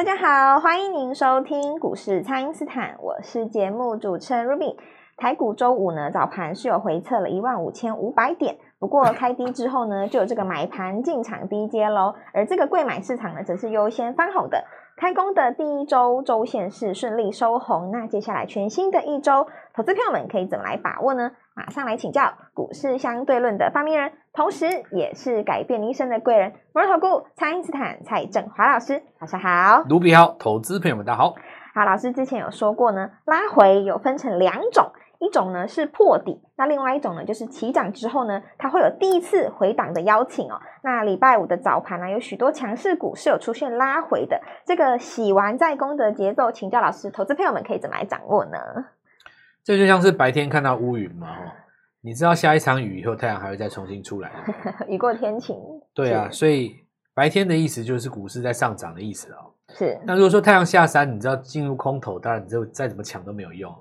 大家好，欢迎您收听股市蔡因斯坦，我是节目主持人 Ruby。台股周五呢，早盘是有回测了一万五千五百点，不过开低之后呢，就有这个买盘进场低接喽。而这个贵买市场呢，则是优先翻红的。开工的第一周周线是顺利收红，那接下来全新的一周，投资票们可以怎么来把握呢？马上来请教股市相对论的发明人，同时也是改变一生的贵人——摩尔投顾蔡因斯坦蔡正华老师，早上好。卢比好，投资朋友们大家好。好，老师之前有说过呢，拉回有分成两种。一种呢是破底，那另外一种呢就是起涨之后呢，它会有第一次回档的邀请哦。那礼拜五的早盘呢，有许多强势股是有出现拉回的，这个洗完再攻的节奏，请教老师，投资朋友们可以怎么来掌握呢？这就像是白天看到乌云嘛，你知道下一场雨以后，太阳还会再重新出来，雨过天晴。对啊，所以白天的意思就是股市在上涨的意思哦。是。那如果说太阳下山，你知道进入空头，当然你就再怎么抢都没有用。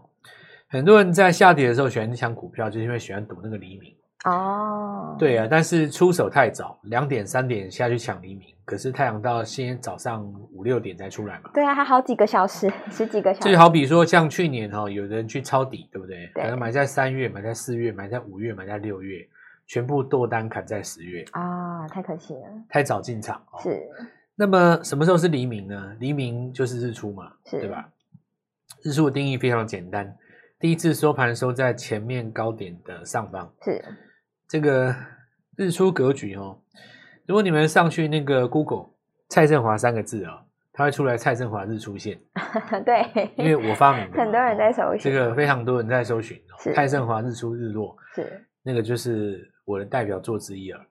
很多人在下跌的时候喜欢抢股票，就是因为喜欢赌那个黎明哦。对啊，但是出手太早，两点三点下去抢黎明，可是太阳到今天早上五六点才出来嘛。对啊，还好几个小时，十几个小时。就好比说像去年哈，有人去抄底，对不对？对。可能买在三月，买在四月，买在五月，买在六月，全部剁单砍在十月啊，太可惜了，太早进场。是。那么什么时候是黎明呢？黎明就是日出嘛，对吧？日出的定义非常简单。第一次收盘收在前面高点的上方，是这个日出格局哦。如果你们上去那个 Google 蔡振华三个字啊、哦，它会出来蔡振华日出线。对，因为我发明的，很多人在搜寻，这个非常多人在搜寻哦。是蔡振华日出日落，是那个就是我的代表作之一了。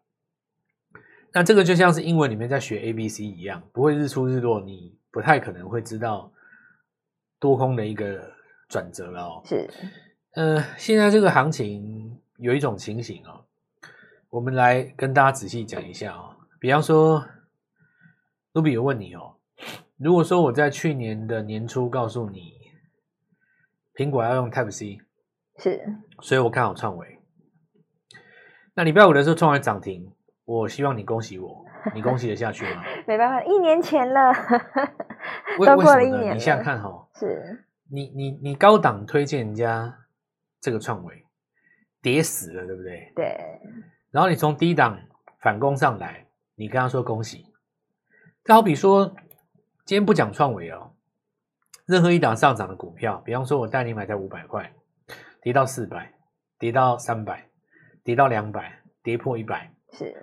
那这个就像是英文里面在学 A B C 一样，不会日出日落，你不太可能会知道多空的一个。转折了哦，是，呃，现在这个行情有一种情形哦，我们来跟大家仔细讲一下哦。比方说，卢比有问你哦，如果说我在去年的年初告诉你，苹果要用 Type C，是，所以我看好创维。那礼拜五的时候创维涨停，我希望你恭喜我，你恭喜得下去吗？没办法，一年前了，都过了一年了，你想想看哈、哦，是。你你你高档推荐人家这个创维跌死了，对不对？对。然后你从低档反攻上来，你跟他说恭喜。就好比说，今天不讲创维哦，任何一档上涨的股票，比方说我带你买在五百块，跌到四百，跌到三百，跌到两百，跌破一百，是。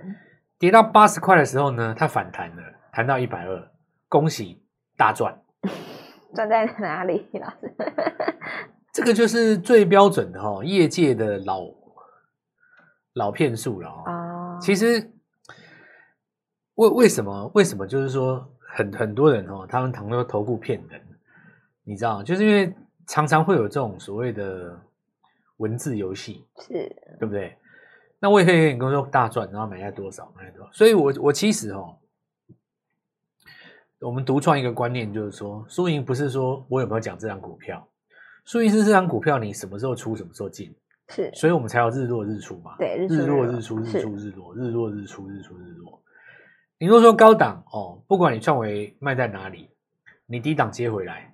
跌到八十块的时候呢，它反弹了，弹到一百二，恭喜大赚。赚在哪里，老师？这个就是最标准的哈，业界的老老骗术了啊。其实为为什么为什么就是说很很多人哦，他们常说投顾骗人，你知道，就是因为常常会有这种所谓的文字游戏，是对不对？那我也可以跟你说大赚，然后买下多少，买下多少。所以我我其实哦。我们独创一个观念，就是说，输赢不是说我有没有讲这张股票，输赢是这张股票你什么时候出，什么时候进，是，所以我们才要日落日出嘛，对，日落日出，日出日落，日落日出，日出日落。你若说高档哦，不管你创维卖在哪里，你低档接回来，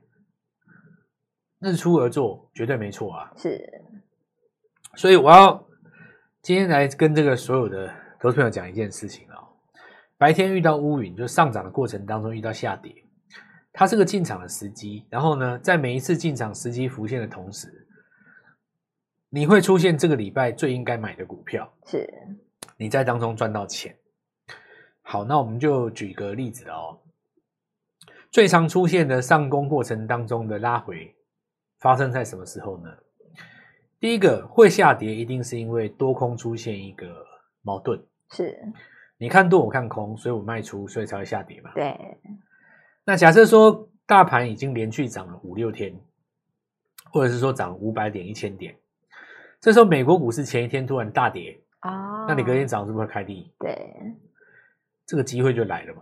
日出而作，绝对没错啊。是，所以我要今天来跟这个所有的投资朋友讲一件事情啊。白天遇到乌云，就上涨的过程当中遇到下跌，它是个进场的时机。然后呢，在每一次进场时机浮现的同时，你会出现这个礼拜最应该买的股票，是你在当中赚到钱。好，那我们就举个例子哦。最常出现的上攻过程当中的拉回，发生在什么时候呢？第一个会下跌，一定是因为多空出现一个矛盾，是。你看多，我看空，所以我卖出，所以才会下跌嘛。对。那假设说大盘已经连续涨了五六天，或者是说涨五百点、一千点，这时候美国股市前一天突然大跌啊，那你隔天早上是不是会开低？对。这个机会就来了嘛。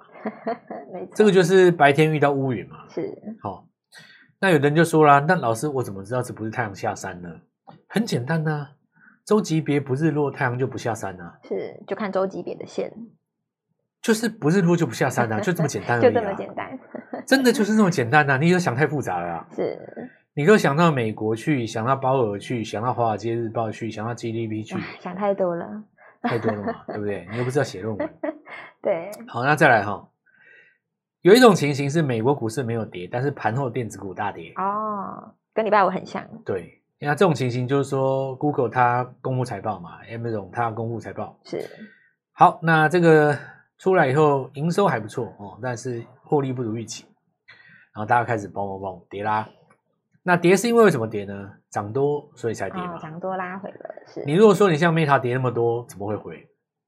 没错。这个就是白天遇到乌云嘛。是。好，那有人就说啦，那老师我怎么知道这不是太阳下山呢？很简单呐、啊。周级别不日落，太阳就不下山啊。是，就看周级别的线，就是不日落就不下山啊，就这么简单、啊、就这么简单。真的就是这么简单呐、啊！你都想太复杂了、啊。是，你都想到美国去，想到鲍尔去，想到华尔街日报去，想到 GDP 去，想太多了，太多了嘛，对不对？你又不是要写论文。对。好，那再来哈，有一种情形是美国股市没有跌，但是盘后电子股大跌。哦，跟礼拜五很像。对。那这种情形就是说，Google 它公布财报嘛，Amazon 它公布财报是好。那这个出来以后，营收还不错哦，但是获利不如预期，然后大家开始嘣嘣嘣跌啦。那跌是因为为什么跌呢？涨多所以才跌嘛，涨、哦、多拉回了。是你如果说你像 Meta 跌那么多，怎么会回？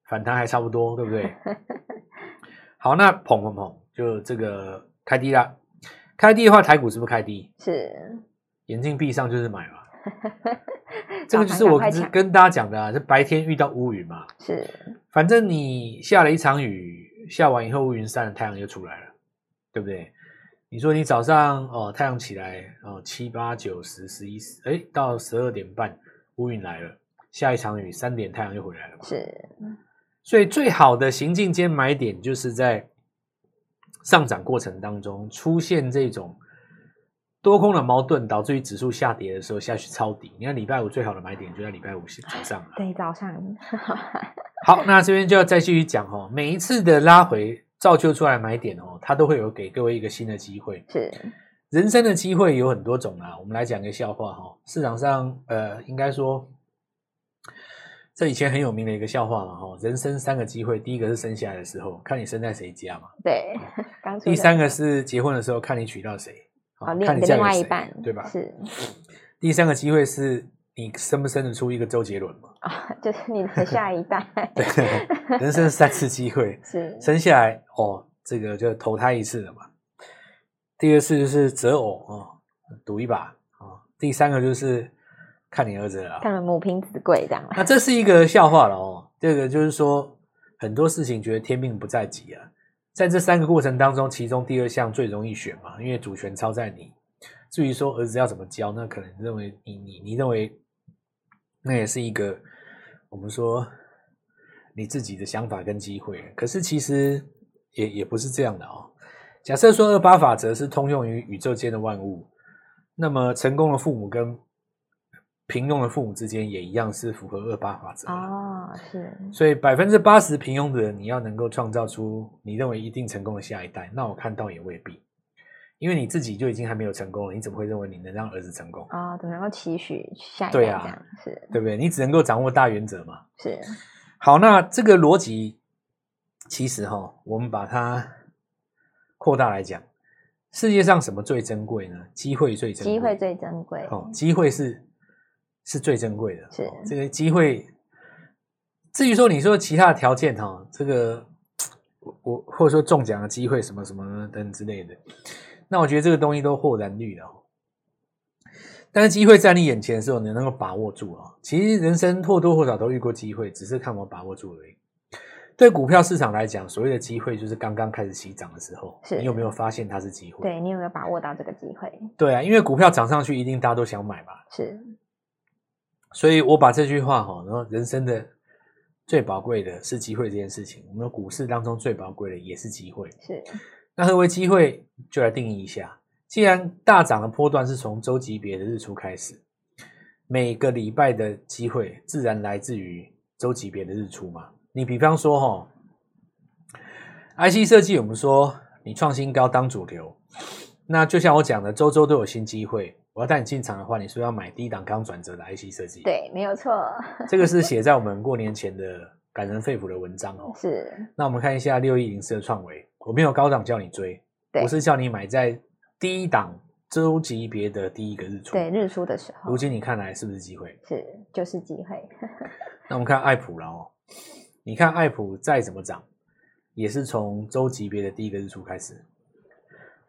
反弹还差不多，对不对？好，那捧捧捧，就这个开低啦。开低的话，台股是不是开低？是，眼睛闭上就是买嘛。这个就是我跟大家讲的啊，是白天遇到乌云嘛，是，反正你下了一场雨，下完以后乌云散了，太阳就出来了，对不对？你说你早上哦，太阳起来哦，七八九十十一十，哎，到十二点半乌云来了，下一场雨，三点太阳又回来了嘛，是，所以最好的行进间买点就是在上涨过程当中出现这种。多空的矛盾导致于指数下跌的时候下去抄底。你看礼拜五最好的买点就在礼拜五早上。对，早上。好，那这边就要再继续讲哦。每一次的拉回造就出来的买点哦，它都会有给各位一个新的机会。是，人生的机会有很多种啊。我们来讲一个笑话哈。市场上呃，应该说这以前很有名的一个笑话嘛哈。人生三个机会，第一个是生下来的时候，看你生在谁家嘛。对。第三个是结婚的时候，看你娶到谁。哦，另另外一半对吧？是。第三个机会是你生不生得出一个周杰伦嘛？啊、哦，就是你的下一代。对，人生三次机会，是生下来哦，这个就投胎一次了嘛。第二次就是择偶哦，赌一把啊、哦。第三个就是看你儿子了，看母凭子贵这样。那这是一个笑话了哦。这个就是说很多事情觉得天命不在己啊。在这三个过程当中，其中第二项最容易选嘛，因为主权超在你。至于说儿子要怎么教，那可能认为你你你认为那也是一个我们说你自己的想法跟机会。可是其实也也不是这样的哦。假设说二八法则是通用于宇宙间的万物，那么成功的父母跟平庸的父母之间也一样是符合二八法则哦，是。所以百分之八十平庸的人，你要能够创造出你认为一定成功的下一代，那我看到也未必，因为你自己就已经还没有成功了，你怎么会认为你能让儿子成功啊？怎么能够期许下一代？对啊，是对不对？你只能够掌握大原则嘛。是。好，那这个逻辑其实哈，我们把它扩大来讲，世界上什么最珍贵呢？机会最珍贵，机会最珍贵。哦，机会是。是最珍贵的，是这个机会。至于说你说其他的条件哈，这个 我或者说中奖的机会什么什么等之类的，那我觉得这个东西都豁然率了。但是机会在你眼前的时候，你能够把握住啊。其实人生或多或少都遇过机会，只是看我把握住而已。对股票市场来讲，所谓的机会就是刚刚开始起涨的时候，你有没有发现它是机会？对，你有没有把握到这个机会？对啊，因为股票涨上去，一定大家都想买嘛。是。所以我把这句话哈，然后人生的最宝贵的是机会这件事情。我们股市当中最宝贵的也是机会。是。那何为机会？就来定义一下。既然大涨的波段是从周级别的日出开始，每个礼拜的机会自然来自于周级别的日出嘛。你比方说哈，IC 设计，我们说你创新高当主流，那就像我讲的，周周都有新机会。我要带你进场的话，你是不是要买低档刚转折的 IC 设计？对，没有错。这个是写在我们过年前的感人肺腑的文章哦。是。那我们看一下六一零四的创惟，我没有高档叫你追，我是叫你买在低档周级别的第一个日出。对，日出的时候。如今你看来是不是机会？是，就是机会。那我们看爱普了哦，你看爱普再怎么涨，也是从周级别的第一个日出开始。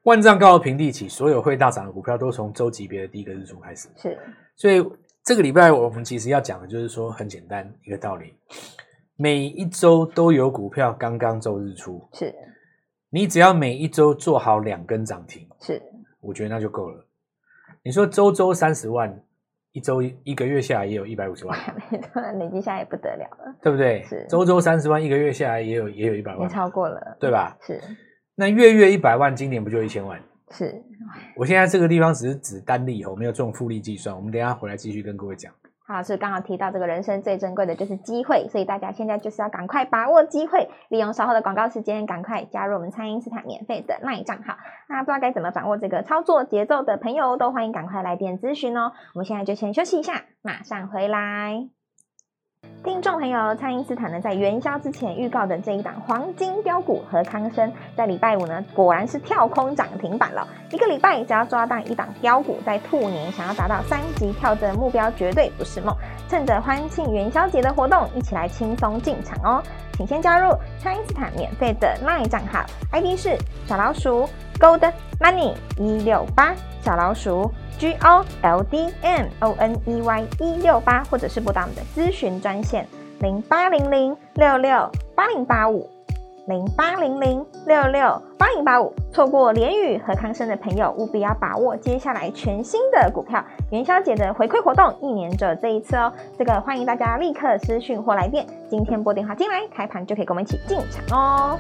万丈高楼平地起，所有会大涨的股票都从周级别的第一个日出开始。是，所以这个礼拜我们其实要讲的就是说很简单一个道理：每一周都有股票刚刚周日出。是，你只要每一周做好两根涨停，是，我觉得那就够了。你说周周三十万，一周一个月下来也有一百五十万，累积下来也不得了了，对不对？是，周周三十万，一个月下来也有也有一百万，也超过了，对吧？是。那月月一百万，今年不就一千万？是，我现在这个地方只是指单利哦，没有这种复利计算。我们等一下回来继续跟各位讲。好，是刚好提到这个人生最珍贵的就是机会，所以大家现在就是要赶快把握机会，利用稍后的广告时间，赶快加入我们餐饮斯坦免费的内账号。那不知道该怎么掌握这个操作节奏的朋友，都欢迎赶快来电咨询哦。我们现在就先休息一下，马上回来。听众朋友，蔡因斯坦呢，在元宵之前预告的这一档黄金标股和康生，在礼拜五呢，果然是跳空涨停板了。一个礼拜只要抓到一档标股，在兔年想要达到三级跳的目标，绝对不是梦。趁着欢庆元宵节的活动，一起来轻松进场哦！请先加入蔡因斯坦免费的 LINE 账号，ID 是小老鼠 Gold Money 一六八，小老鼠。G O L D M O N E Y 一六八，或者是拨打我们的咨询专线零八零零六六八零八五零八零零六六八零八五。错过联宇和康生的朋友，务必要把握接下来全新的股票元宵节的回馈活动，一年只有这一次哦。这个欢迎大家立刻私讯或来电，今天拨电话进来，开盘就可以跟我们一起进场哦。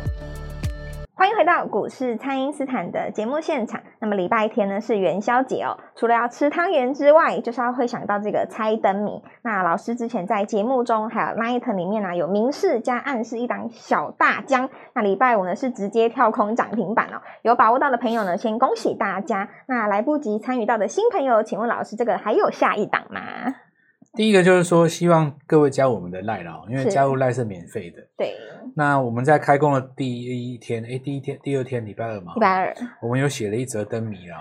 欢迎回到股市，蔡因斯坦的节目现场。那么礼拜天呢是元宵节哦，除了要吃汤圆之外，就是要会想到这个猜灯谜。那老师之前在节目中还有 Light 里面呢、啊，有明示加暗示一档小大江。那礼拜五呢是直接跳空涨停板哦，有把握到的朋友呢，先恭喜大家。那来不及参与到的新朋友，请问老师这个还有下一档吗？第一个就是说，希望各位加入我们的赖了，因为加入赖是免费的。对。那我们在开工的第一天，哎，第一天、第二天，礼拜二嘛。礼拜二。我们有写了一则灯谜啊。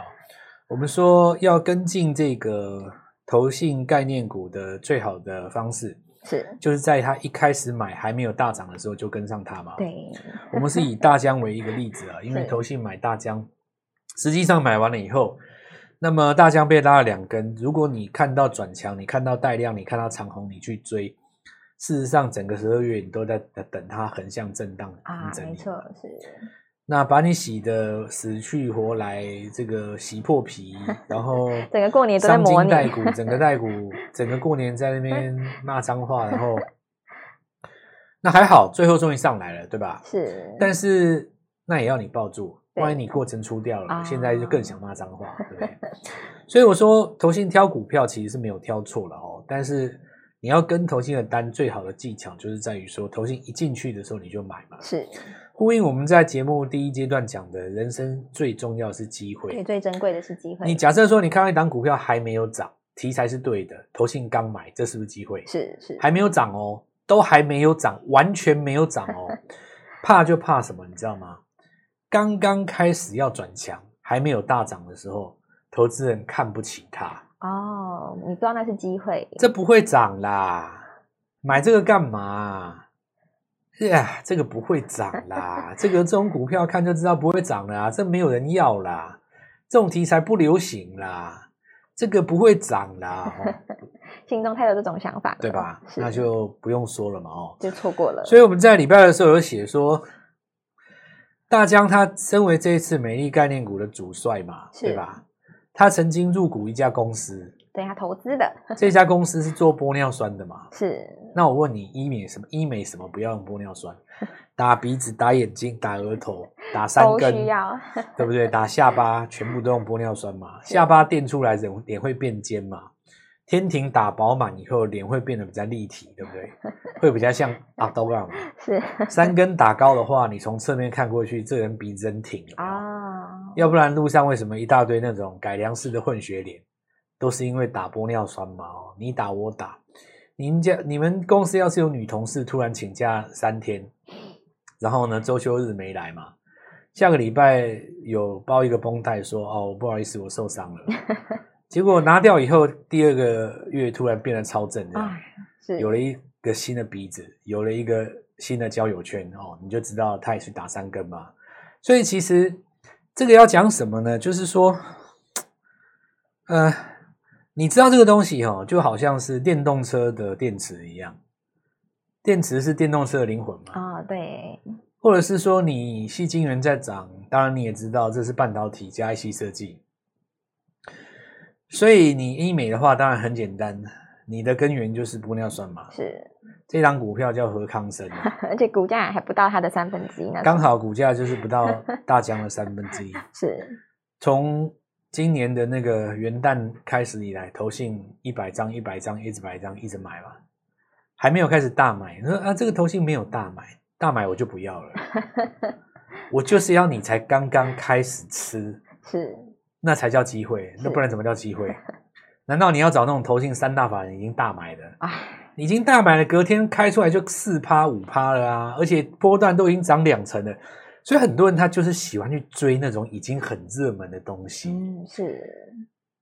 我们说要跟进这个投信概念股的最好的方式，是就是在它一开始买还没有大涨的时候就跟上它嘛。对。我们是以大疆为一个例子啊，因为 投信买大疆，实际上买完了以后。那么大疆被拉了两根，如果你看到转强，你看到带量，你看到长红，你去追，事实上整个十二月你都在等它横向震荡啊，没错，是。那把你洗的死去活来，这个洗破皮，然后整个过年伤筋带骨，整个带骨，整个过年在那边骂脏话，然后那还好，最后终于上来了，对吧？是。但是那也要你抱住。万一你过程出掉了，现在就更想骂脏话，对不对？所以我说，投信挑股票其实是没有挑错了哦。但是你要跟投信的单，最好的技巧就是在于说，投信一进去的时候你就买嘛。是呼应我们在节目第一阶段讲的，人生最重要是机会，对，最珍贵的是机会。你假设说，你看到一档股票还没有涨，题材是对的，投信刚买，这是不是机会？是是，还没有涨哦，都还没有涨，完全没有涨哦，怕就怕什么，你知道吗？刚刚开始要转强，还没有大涨的时候，投资人看不起它。哦，你不知道那是机会。这不会涨啦，买这个干嘛？哎呀，这个不会涨啦，这个这种股票看就知道不会涨啦，这没有人要啦，这种题材不流行啦，这个不会涨啦。心中太有这种想法，对吧？那就不用说了嘛，哦，就错过了。所以我们在礼拜二的时候有写说。大江他身为这一次美丽概念股的主帅嘛，对吧？他曾经入股一家公司，对他投资的 这家公司是做玻尿酸的嘛？是。那我问你，医美什么？医美什么不要用玻尿酸？打鼻子、打眼睛、打额头、打三根，需要对不对？打下巴，全部都用玻尿酸嘛？下巴垫出来，人脸会变尖嘛？天庭打饱满以后，脸会变得比较立体，对不对？会比较像阿兜样嘛？是。三根打高的话，你从侧面看过去，这个人鼻子真挺啊。要不然路上为什么一大堆那种改良式的混血脸，都是因为打玻尿酸嘛？哦，你打我打，你们家你们公司要是有女同事突然请假三天，然后呢周休日没来嘛？下个礼拜有包一个绷带说哦，不好意思，我受伤了。结果拿掉以后，第二个月突然变得超正，这样，是有了一个新的鼻子，有了一个新的交友圈哦，你就知道他也是打三根嘛。所以其实这个要讲什么呢？就是说，呃，你知道这个东西哦，就好像是电动车的电池一样，电池是电动车的灵魂嘛。啊，对。或者是说你细晶圆在涨，当然你也知道这是半导体加 IC 设计。所以你医美的话，当然很简单，你的根源就是玻尿酸嘛。是，这档股票叫何康生，而且股价还不到它的三分之一呢。刚好股价就是不到大江的三分之一。是，从今年的那个元旦开始以来，投信一百张、一百张、一直百张，一直买嘛，还没有开始大买。你说啊，这个投信没有大买，大买我就不要了。我就是要你才刚刚开始吃，是，那才叫机会，那不然怎么叫机会？难道你要找那种投信三大法人已经大买的？哎，已经大买了，隔天开出来就四趴五趴了啊！而且波段都已经涨两成了，所以很多人他就是喜欢去追那种已经很热门的东西。嗯，是。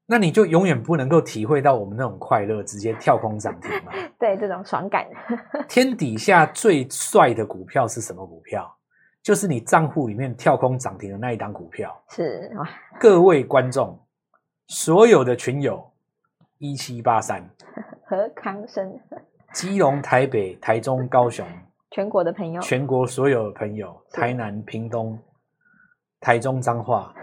那你就永远不能够体会到我们那种快乐，直接跳空涨停嘛？对，这种爽感。天底下最帅的股票是什么股票？就是你账户里面跳空涨停的那一档股票。是。各位观众，所有的群友。一七八三，何康生，基隆、台北、台中、高雄，全国的朋友，全国所有的朋友，台南、屏东、台中、彰化，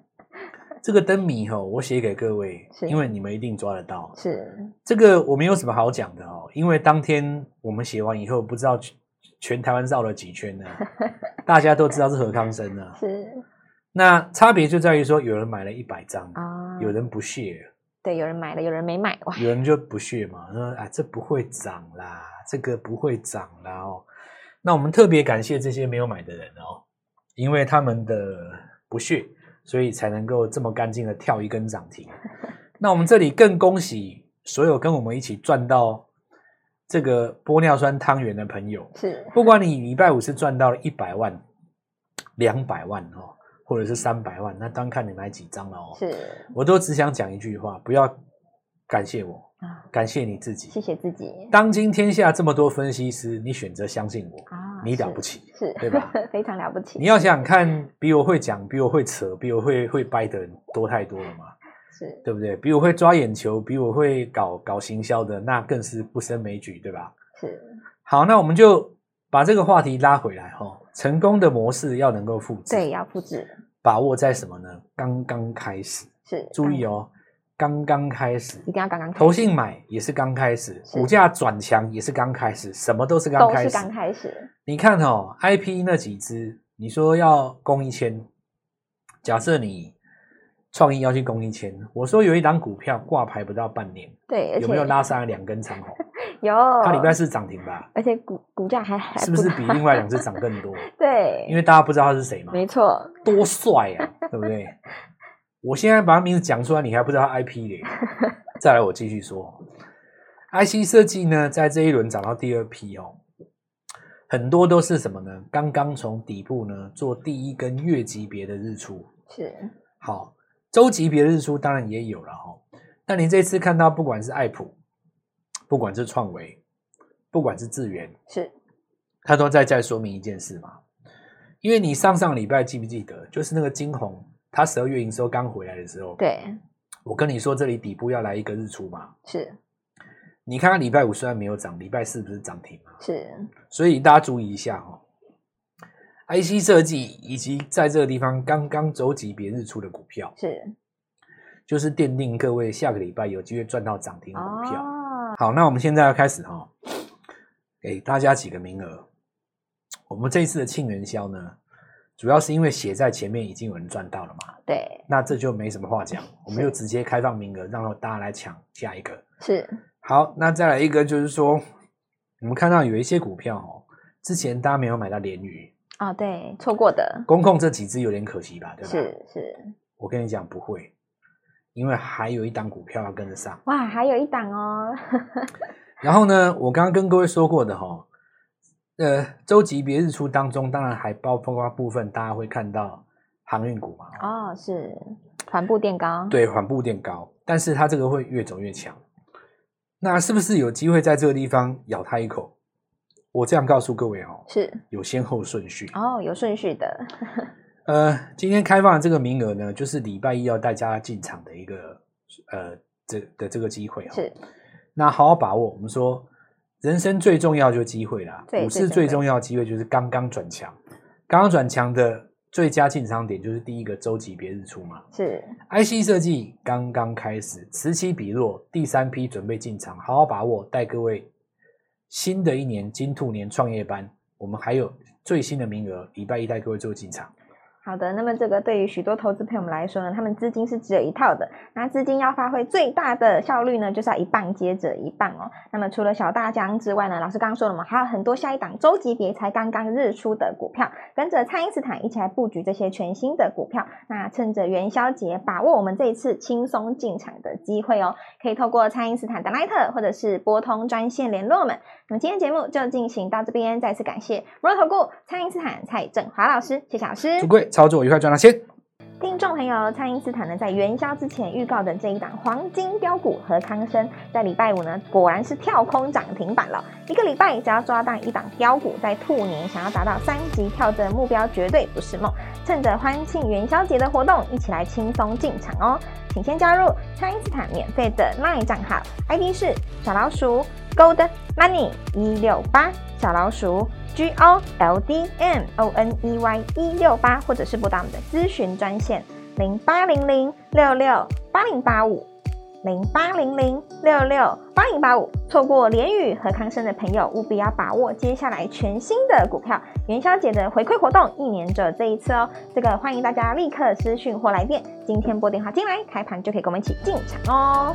这个灯谜吼，我写给各位，因为你们一定抓得到。是这个我没有什么好讲的哦，因为当天我们写完以后，不知道全台湾绕了几圈呢，大家都知道是何康生呢。是，那差别就在于说，有人买了一百张啊，有人不屑。对，有人买了，有人没买哇。有人就不屑嘛，说啊，这不会涨啦，这个不会涨啦哦。那我们特别感谢这些没有买的人哦，因为他们的不屑，所以才能够这么干净的跳一根涨停。那我们这里更恭喜所有跟我们一起赚到这个玻尿酸汤圆的朋友，是，不管你礼拜五是赚到了一百万、两百万哦。或者是三百万，那单看你买几张了哦。是，我都只想讲一句话，不要感谢我，感谢你自己。谢谢自己。当今天下这么多分析师，你选择相信我，啊，你了不起，是，对吧？非常了不起。你要想想看，比我会讲、比我会扯、比我会会掰的人多太多了嘛？是，对不对？比我会抓眼球、比我会搞搞行销的，那更是不胜枚举，对吧？是。好，那我们就把这个话题拉回来哈。成功的模式要能够复制，对，要复制。把握在什么呢？刚刚开始是，注意哦，刚刚开始，一定要刚刚开始。投信买也是刚开始，股价转强也是刚开始，什么都是刚开始，都是刚开始。你看哦，IP 那几只，你说要攻一千，假设你创意要去攻一千，我说有一档股票挂牌不到半年，对，有没有拉上来两根长红？有，它礼拜四涨停吧？而且股股价还还是不是比另外两只涨更多？对，因为大家不知道他是谁嘛。没错，多帅啊，对不对？我现在把他名字讲出来，你还不知道他 IP 嘞？再来，我继续说，IC 设计呢，在这一轮涨到第二批哦，很多都是什么呢？刚刚从底部呢做第一根月级别的日出，是好，周级别的日出当然也有了哈。那你这次看到，不管是爱普。不管是创维，不管是智源，是，他都在在说明一件事嘛。因为你上上礼拜记不记得，就是那个晶宏，他十二月营收刚回来的时候，对，我跟你说这里底部要来一个日出嘛。是，你看看礼拜五虽然没有涨，礼拜四不是涨停嘛？是，所以大家注意一下哦。IC 设计以及在这个地方刚刚走级别日出的股票，是，就是奠定各位下个礼拜有机会赚到涨停的股票。哦好，那我们现在要开始哈，给大家几个名额。我们这一次的庆元宵呢，主要是因为写在前面已经有人赚到了嘛。对，那这就没什么话讲，我们就直接开放名额，让大家来抢下一个。是。好，那再来一个就是说，我们看到有一些股票哦，之前大家没有买到联宇啊，对，错过的。工控这几只有点可惜吧，对吧？是是。我跟你讲不会。因为还有一档股票要跟得上哇，还有一档哦。然后呢，我刚刚跟各位说过的哈、哦，呃，周级别日出当中，当然还包括部分大家会看到航运股嘛。哦，是缓步垫高。对，缓步垫高，但是它这个会越走越强。那是不是有机会在这个地方咬它一口？我这样告诉各位哦，是有先后顺序哦，有顺序的。呃，今天开放的这个名额呢，就是礼拜一要带大家进场的一个呃这的这个机会哦。是，那好好把握。我们说，人生最重要就是机会啦。股市最重要的机会就是刚刚转强，刚刚转强的最佳进场点就是第一个周级别日出嘛。是，IC 设计刚刚开始，此起彼落，第三批准备进场，好好把握，带各位新的一年金兔年创业班，我们还有最新的名额，礼拜一带各位做进场。好的，那么这个对于许多投资朋友们来说呢，他们资金是只有一套的，那资金要发挥最大的效率呢，就是要一棒接着一棒哦。那么除了小大江之外呢，老师刚刚说了嘛，还有很多下一档周级别才刚刚日出的股票，跟着蔡因斯坦一起来布局这些全新的股票。那趁着元宵节，把握我们这一次轻松进场的机会哦，可以透过蔡因斯坦的 LINE 或者是拨通专线联络我们。那么今天节目就进行到这边，再次感谢摩尔投顾蔡因斯坦蔡振华老师，谢谢老师。操作愉快，赚到钱。听众朋友，蔡因斯坦呢，在元宵之前预告的这一档黄金标股和康生，在礼拜五呢，果然是跳空涨停板了。一个礼拜只要抓到一档标股，在兔年想要达到三级跳的目标，绝对不是梦。趁着欢庆元宵节的活动，一起来轻松进场哦！请先加入蔡因斯坦免费的 LINE 账号，ID 是小老鼠 Gold Money 一六八，小老鼠。G O L D M O N E Y 一六八，或者是拨打我们的咨询专线零八零零六六八零八五零八零零六六八零八五。错过联宇和康生的朋友，务必要把握接下来全新的股票元宵节的回馈活动，一年只有这一次哦。这个欢迎大家立刻私讯或来电，今天拨电话进来，开盘就可以跟我们一起进场哦。